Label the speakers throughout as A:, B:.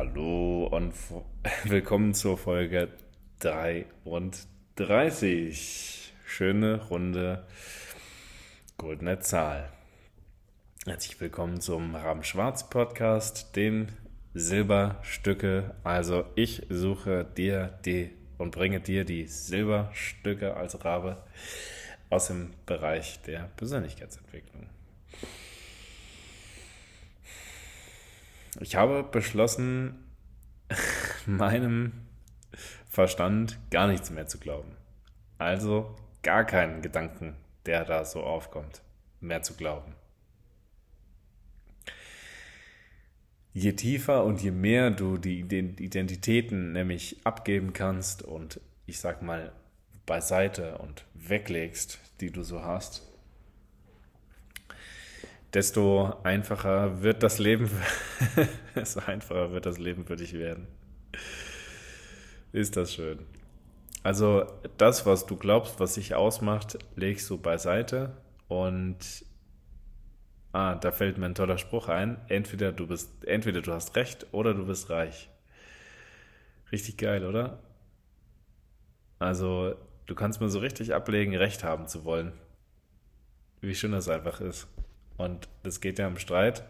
A: Hallo und willkommen zur Folge 33. Schöne Runde, goldene Zahl. Herzlich willkommen zum Raben Schwarz Podcast, dem Silberstücke. Also ich suche dir die und bringe dir die Silberstücke als Rabe aus dem Bereich der Persönlichkeitsentwicklung. Ich habe beschlossen, meinem Verstand gar nichts mehr zu glauben. Also gar keinen Gedanken, der da so aufkommt, mehr zu glauben. Je tiefer und je mehr du die Identitäten nämlich abgeben kannst und ich sag mal beiseite und weglegst, die du so hast, desto einfacher wird das Leben, desto einfacher wird das Leben für dich werden. Ist das schön. Also das, was du glaubst, was sich ausmacht, legst du beiseite und ah, da fällt mir ein toller Spruch ein. Entweder du bist, entweder du hast recht oder du bist reich. Richtig geil, oder? Also du kannst mir so richtig ablegen, recht haben zu wollen. Wie schön das einfach ist. Und das geht ja im Streit,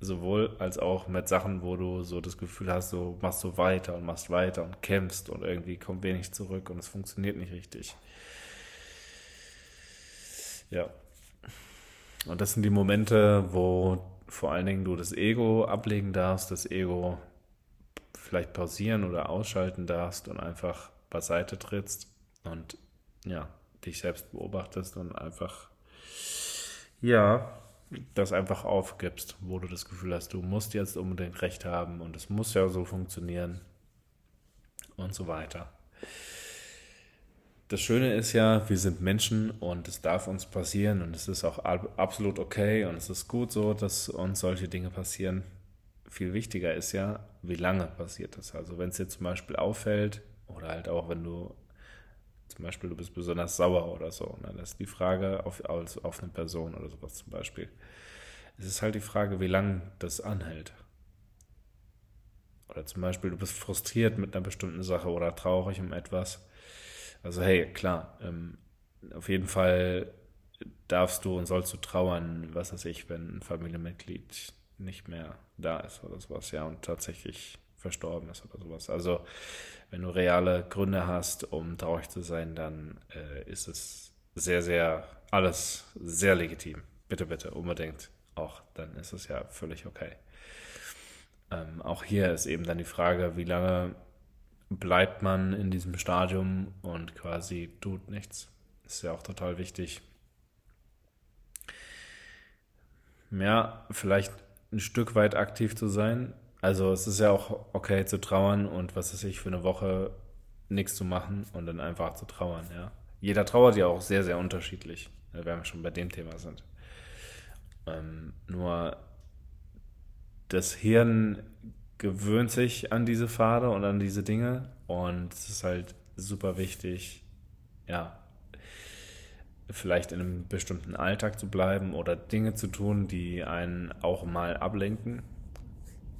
A: sowohl als auch mit Sachen, wo du so das Gefühl hast, du machst so weiter und machst weiter und kämpfst und irgendwie kommt wenig zurück und es funktioniert nicht richtig. Ja. Und das sind die Momente, wo vor allen Dingen du das Ego ablegen darfst, das Ego vielleicht pausieren oder ausschalten darfst und einfach beiseite trittst und ja, dich selbst beobachtest und einfach ja, das einfach aufgibst, wo du das Gefühl hast, du musst jetzt unbedingt recht haben und es muss ja so funktionieren und so weiter. Das Schöne ist ja, wir sind Menschen und es darf uns passieren und es ist auch absolut okay und es ist gut so, dass uns solche Dinge passieren. Viel wichtiger ist ja, wie lange passiert das. Also wenn es dir zum Beispiel auffällt oder halt auch wenn du zum Beispiel, du bist besonders sauer oder so. Ne? Das ist die Frage auf, auf, auf eine Person oder sowas zum Beispiel. Es ist halt die Frage, wie lange das anhält. Oder zum Beispiel, du bist frustriert mit einer bestimmten Sache oder traurig um etwas. Also hey, klar, ähm, auf jeden Fall darfst du und sollst du trauern, was weiß ich, wenn ein Familienmitglied nicht mehr da ist oder sowas, ja, und tatsächlich verstorben ist oder sowas. Also wenn du reale Gründe hast, um traurig zu sein, dann äh, ist es sehr, sehr, alles sehr legitim. Bitte, bitte, unbedingt auch. Dann ist es ja völlig okay. Ähm, auch hier ist eben dann die Frage, wie lange bleibt man in diesem Stadium und quasi tut nichts. Ist ja auch total wichtig. Ja, vielleicht ein Stück weit aktiv zu sein, also es ist ja auch okay zu trauern und was weiß ich, für eine Woche nichts zu machen und dann einfach zu trauern, ja. Jeder trauert ja auch sehr, sehr unterschiedlich, wenn wir schon bei dem Thema sind. Ähm, nur das Hirn gewöhnt sich an diese Pfade und an diese Dinge und es ist halt super wichtig, ja, vielleicht in einem bestimmten Alltag zu bleiben oder Dinge zu tun, die einen auch mal ablenken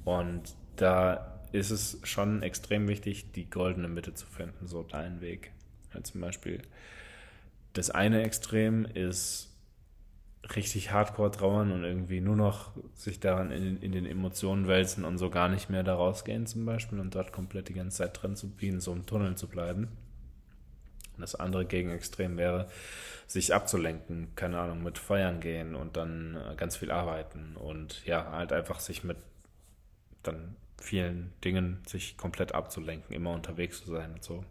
A: und da ist es schon extrem wichtig, die goldene Mitte zu finden, so deinen Weg. Ja, zum Beispiel das eine Extrem ist richtig hardcore trauern und irgendwie nur noch sich daran in, in, den Emotionen wälzen und so gar nicht mehr da rausgehen zum Beispiel und dort komplett die ganze Zeit drin zu bieten, so im Tunnel zu bleiben. Und das andere Gegenextrem wäre, sich abzulenken, keine Ahnung, mit Feiern gehen und dann äh, ganz viel arbeiten und ja, halt einfach sich mit dann vielen Dingen sich komplett abzulenken, immer unterwegs zu sein und so.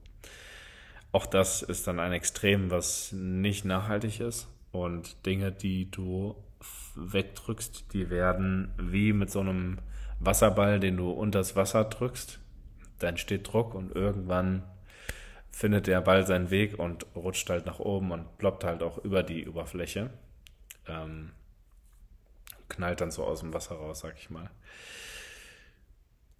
A: Auch das ist dann ein Extrem, was nicht nachhaltig ist. Und Dinge, die du wegdrückst, die werden wie mit so einem Wasserball, den du unters Wasser drückst. Da entsteht Druck und irgendwann findet der Ball seinen Weg und rutscht halt nach oben und ploppt halt auch über die Oberfläche. Ähm, knallt dann so aus dem Wasser raus, sag ich mal.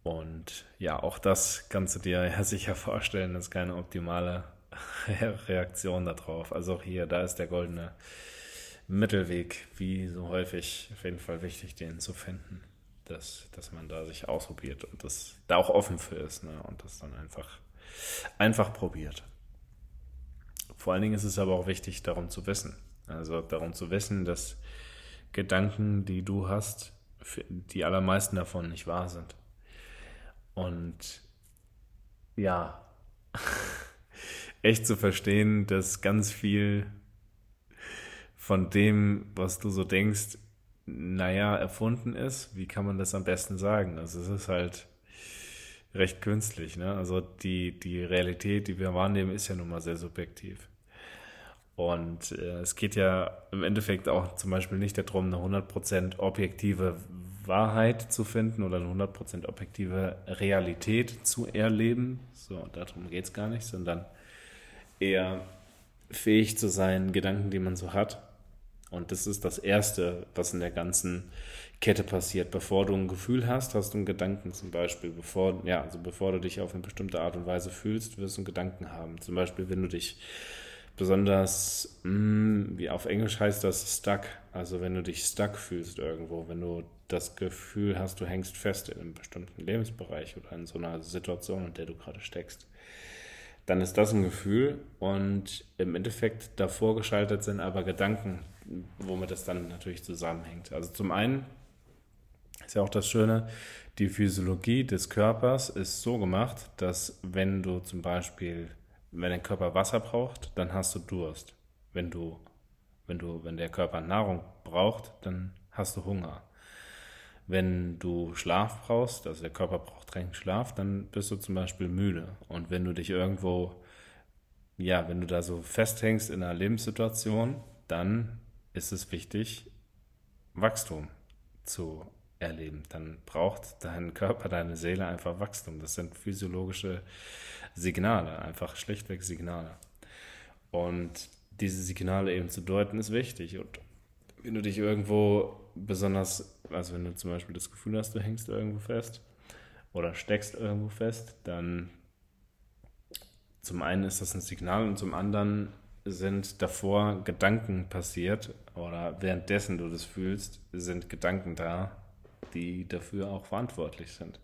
A: Und ja, auch das kannst du dir ja sicher vorstellen, ist keine optimale Reaktion darauf. Also auch hier, da ist der goldene Mittelweg, wie so häufig, auf jeden Fall wichtig, den zu finden. dass, dass man da sich ausprobiert und das da auch offen für ist ne? und das dann einfach, einfach probiert. Vor allen Dingen ist es aber auch wichtig, darum zu wissen. Also darum zu wissen, dass Gedanken, die du hast, die allermeisten davon nicht wahr sind. Und ja, echt zu verstehen, dass ganz viel von dem, was du so denkst, naja, erfunden ist. Wie kann man das am besten sagen? Also es ist halt recht künstlich. Ne? Also die, die Realität, die wir wahrnehmen, ist ja nun mal sehr subjektiv. Und äh, es geht ja im Endeffekt auch zum Beispiel nicht darum, eine 100% objektive Wahrheit zu finden oder eine 100% objektive Realität zu erleben. So, darum geht es gar nicht, sondern eher fähig zu sein, Gedanken, die man so hat. Und das ist das Erste, was in der ganzen Kette passiert. Bevor du ein Gefühl hast, hast du einen Gedanken zum Beispiel. Bevor, ja, also bevor du dich auf eine bestimmte Art und Weise fühlst, wirst du einen Gedanken haben. Zum Beispiel, wenn du dich besonders, mh, mm, wie auf Englisch heißt das, stuck. Also wenn du dich stuck fühlst irgendwo, wenn du das Gefühl hast, du hängst fest in einem bestimmten Lebensbereich oder in so einer Situation, in der du gerade steckst dann ist das ein Gefühl und im Endeffekt davor geschaltet sind aber Gedanken, womit das dann natürlich zusammenhängt. Also zum einen ist ja auch das Schöne, die Physiologie des Körpers ist so gemacht, dass wenn du zum Beispiel, wenn dein Körper Wasser braucht, dann hast du Durst. Wenn du, wenn du, wenn der Körper Nahrung braucht, dann hast du Hunger. Wenn du Schlaf brauchst, also der Körper braucht dringend Schlaf, dann bist du zum Beispiel müde. Und wenn du dich irgendwo, ja, wenn du da so festhängst in einer Lebenssituation, dann ist es wichtig, Wachstum zu erleben. Dann braucht dein Körper, deine Seele einfach Wachstum. Das sind physiologische Signale, einfach schlichtweg Signale. Und diese Signale eben zu deuten, ist wichtig. Und wenn du dich irgendwo besonders, also wenn du zum Beispiel das Gefühl hast, du hängst irgendwo fest oder steckst irgendwo fest, dann zum einen ist das ein Signal und zum anderen sind davor Gedanken passiert oder währenddessen du das fühlst, sind Gedanken da, die dafür auch verantwortlich sind.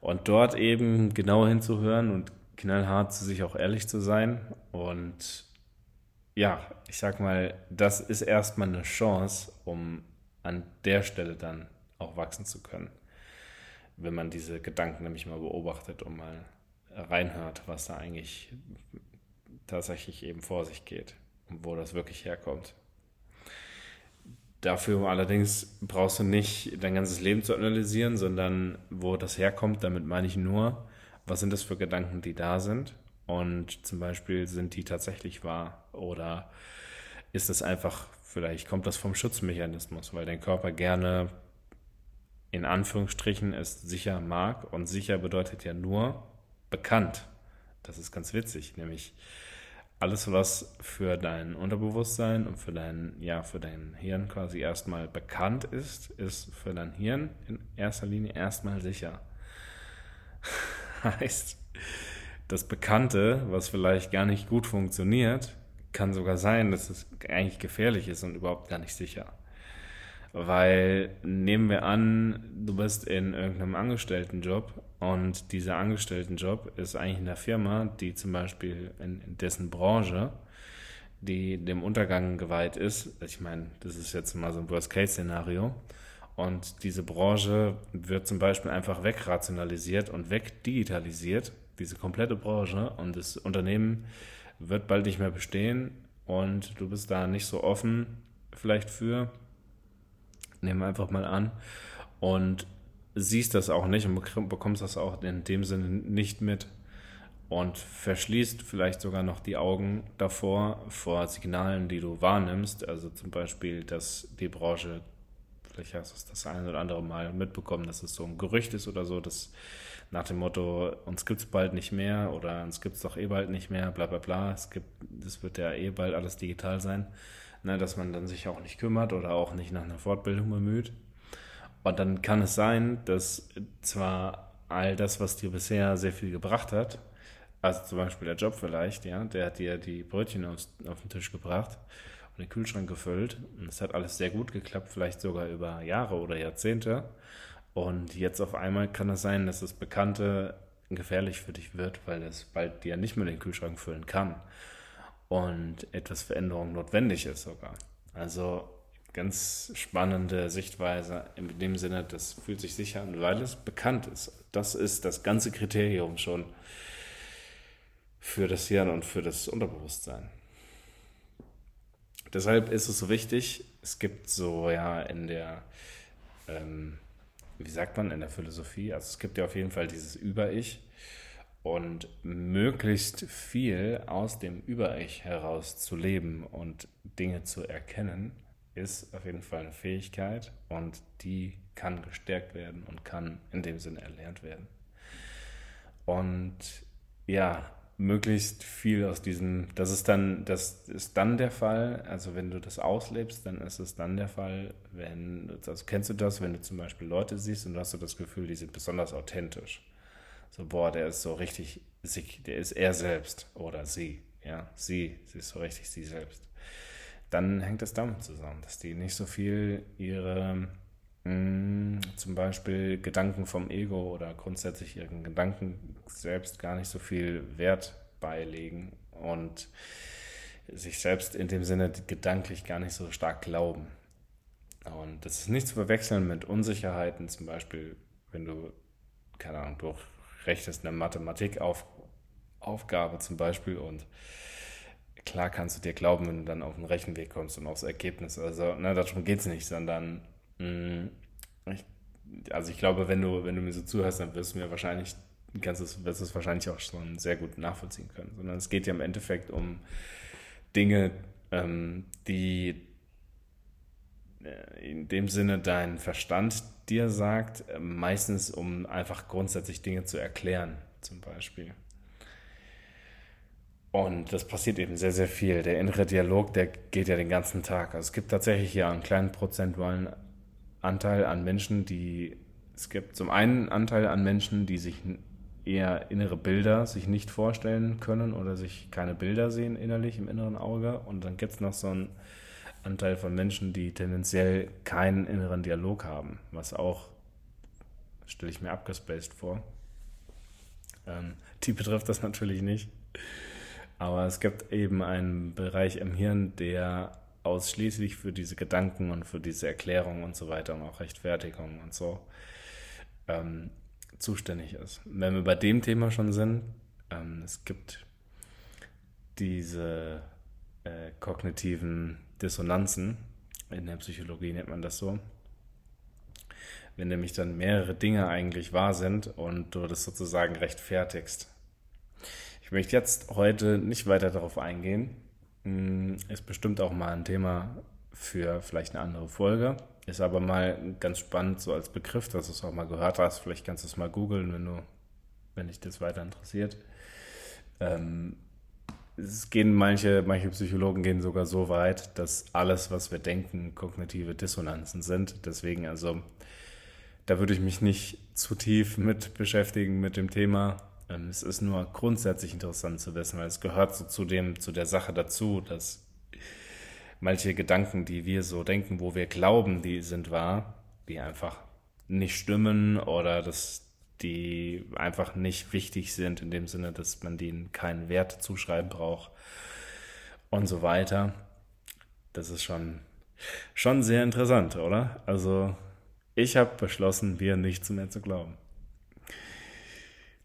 A: Und dort eben genau hinzuhören und knallhart zu sich auch ehrlich zu sein und ja, ich sag mal, das ist erstmal eine Chance, um an der Stelle dann auch wachsen zu können. Wenn man diese Gedanken nämlich mal beobachtet und mal reinhört, was da eigentlich tatsächlich eben vor sich geht und wo das wirklich herkommt. Dafür allerdings brauchst du nicht dein ganzes Leben zu analysieren, sondern wo das herkommt, damit meine ich nur, was sind das für Gedanken, die da sind? Und zum Beispiel sind die tatsächlich wahr? Oder ist es einfach, vielleicht kommt das vom Schutzmechanismus, weil dein Körper gerne in Anführungsstrichen es sicher mag. Und sicher bedeutet ja nur bekannt. Das ist ganz witzig, nämlich alles, was für dein Unterbewusstsein und für dein, ja, für dein Hirn quasi erstmal bekannt ist, ist für dein Hirn in erster Linie erstmal sicher. heißt, das Bekannte, was vielleicht gar nicht gut funktioniert, kann sogar sein, dass es eigentlich gefährlich ist und überhaupt gar nicht sicher. Weil nehmen wir an, du bist in irgendeinem Angestelltenjob und dieser Angestelltenjob ist eigentlich in der Firma, die zum Beispiel in, in dessen Branche, die dem Untergang geweiht ist. Ich meine, das ist jetzt mal so ein Worst-Case-Szenario. Und diese Branche wird zum Beispiel einfach wegrationalisiert und wegdigitalisiert diese komplette Branche und das Unternehmen wird bald nicht mehr bestehen und du bist da nicht so offen vielleicht für. Nehmen wir einfach mal an und siehst das auch nicht und bekommst das auch in dem Sinne nicht mit und verschließt vielleicht sogar noch die Augen davor vor Signalen, die du wahrnimmst. Also zum Beispiel, dass die Branche, vielleicht hast du es das eine oder andere Mal mitbekommen, dass es so ein Gerücht ist oder so, dass nach dem Motto, uns gibt es bald nicht mehr oder uns gibt es doch eh bald nicht mehr, bla bla bla. Es gibt, das wird ja eh bald alles digital sein, ne, dass man dann sich auch nicht kümmert oder auch nicht nach einer Fortbildung bemüht. Und dann kann es sein, dass zwar all das, was dir bisher sehr viel gebracht hat, also zum Beispiel der Job vielleicht, ja, der hat dir die Brötchen auf, auf den Tisch gebracht und den Kühlschrank gefüllt. Und es hat alles sehr gut geklappt, vielleicht sogar über Jahre oder Jahrzehnte. Und jetzt auf einmal kann es sein, dass das Bekannte gefährlich für dich wird, weil es bald dir nicht mehr den Kühlschrank füllen kann und etwas Veränderung notwendig ist sogar. Also ganz spannende Sichtweise in dem Sinne, das fühlt sich sicher an, weil es bekannt ist. Das ist das ganze Kriterium schon für das Hirn und für das Unterbewusstsein. Deshalb ist es so wichtig, es gibt so ja in der ähm, wie sagt man, in der Philosophie. Also es gibt ja auf jeden Fall dieses Über-Ich und möglichst viel aus dem Über-Ich heraus zu leben und Dinge zu erkennen, ist auf jeden Fall eine Fähigkeit und die kann gestärkt werden und kann in dem Sinne erlernt werden. Und ja, möglichst viel aus diesem, das ist dann, das ist dann der Fall, also wenn du das auslebst, dann ist es dann der Fall, wenn, also kennst du das, wenn du zum Beispiel Leute siehst und du hast so das Gefühl, die sind besonders authentisch. So, boah, der ist so richtig, der ist er selbst oder sie, ja, sie, sie ist so richtig sie selbst. Dann hängt das damit zusammen, dass die nicht so viel ihre, mh, mm, zum Beispiel Gedanken vom Ego oder grundsätzlich ihren Gedanken selbst gar nicht so viel Wert beilegen und sich selbst in dem Sinne gedanklich gar nicht so stark glauben. Und das ist nicht zu verwechseln mit Unsicherheiten, zum Beispiel, wenn du, keine Ahnung, du rechnest eine Mathematikaufgabe zum Beispiel und klar kannst du dir glauben, wenn du dann auf den Rechenweg kommst und aufs Ergebnis. Also, ne, darum geht es nicht, sondern mh, mm, ich, also ich glaube, wenn du, wenn du mir so zuhörst, dann wirst du mir wahrscheinlich kannst es, wirst es wahrscheinlich auch schon sehr gut nachvollziehen können, sondern es geht ja im Endeffekt um Dinge, ähm, die äh, in dem Sinne dein Verstand dir sagt, äh, meistens um einfach grundsätzlich Dinge zu erklären, zum Beispiel. Und das passiert eben sehr, sehr viel. Der innere Dialog, der geht ja den ganzen Tag. Also es gibt tatsächlich hier einen kleinen prozentualen Anteil an Menschen, die, es gibt zum einen Anteil an Menschen, die sich eher innere Bilder sich nicht vorstellen können oder sich keine Bilder sehen innerlich im inneren Auge. Und dann gibt es noch so einen Anteil von Menschen, die tendenziell keinen inneren Dialog haben, was auch, stelle ich mir abgespaced vor. Ähm, die betrifft das natürlich nicht. Aber es gibt eben einen Bereich im Hirn, der ausschließlich für diese Gedanken und für diese Erklärung und so weiter und auch Rechtfertigung und so ähm, zuständig ist. Wenn wir bei dem Thema schon sind, ähm, es gibt diese äh, kognitiven Dissonanzen, in der Psychologie nennt man das so, wenn nämlich dann mehrere Dinge eigentlich wahr sind und du das sozusagen rechtfertigst. Ich möchte jetzt heute nicht weiter darauf eingehen. Hm, ist bestimmt auch mal ein Thema für vielleicht eine andere Folge. Ist aber mal ganz spannend, so als Begriff, dass du es auch mal gehört hast. Vielleicht kannst du es mal googeln, wenn du, wenn dich das weiter interessiert. Ähm, es gehen manche, manche Psychologen gehen sogar so weit, dass alles, was wir denken, kognitive Dissonanzen sind. Deswegen, also, da würde ich mich nicht zu tief mit beschäftigen mit dem Thema. Ähm, es ist nur grundsätzlich interessant zu wissen, weil es gehört so zu dem, zu der Sache dazu, dass manche Gedanken, die wir so denken, wo wir glauben, die sind wahr, die einfach nicht stimmen oder dass die einfach nicht wichtig sind in dem Sinne, dass man denen keinen Wert zuschreiben braucht und so weiter. Das ist schon, schon sehr interessant, oder? Also ich habe beschlossen, mir nichts mehr zu glauben.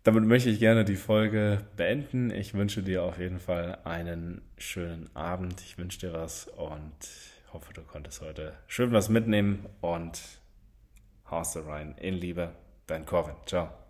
A: Damit möchte ich gerne die Folge beenden. Ich wünsche dir auf jeden Fall einen schönen Abend. Ich wünsche dir was und hoffe, du konntest heute schön was mitnehmen und haust rein in Liebe. Dein Corvin. Ciao.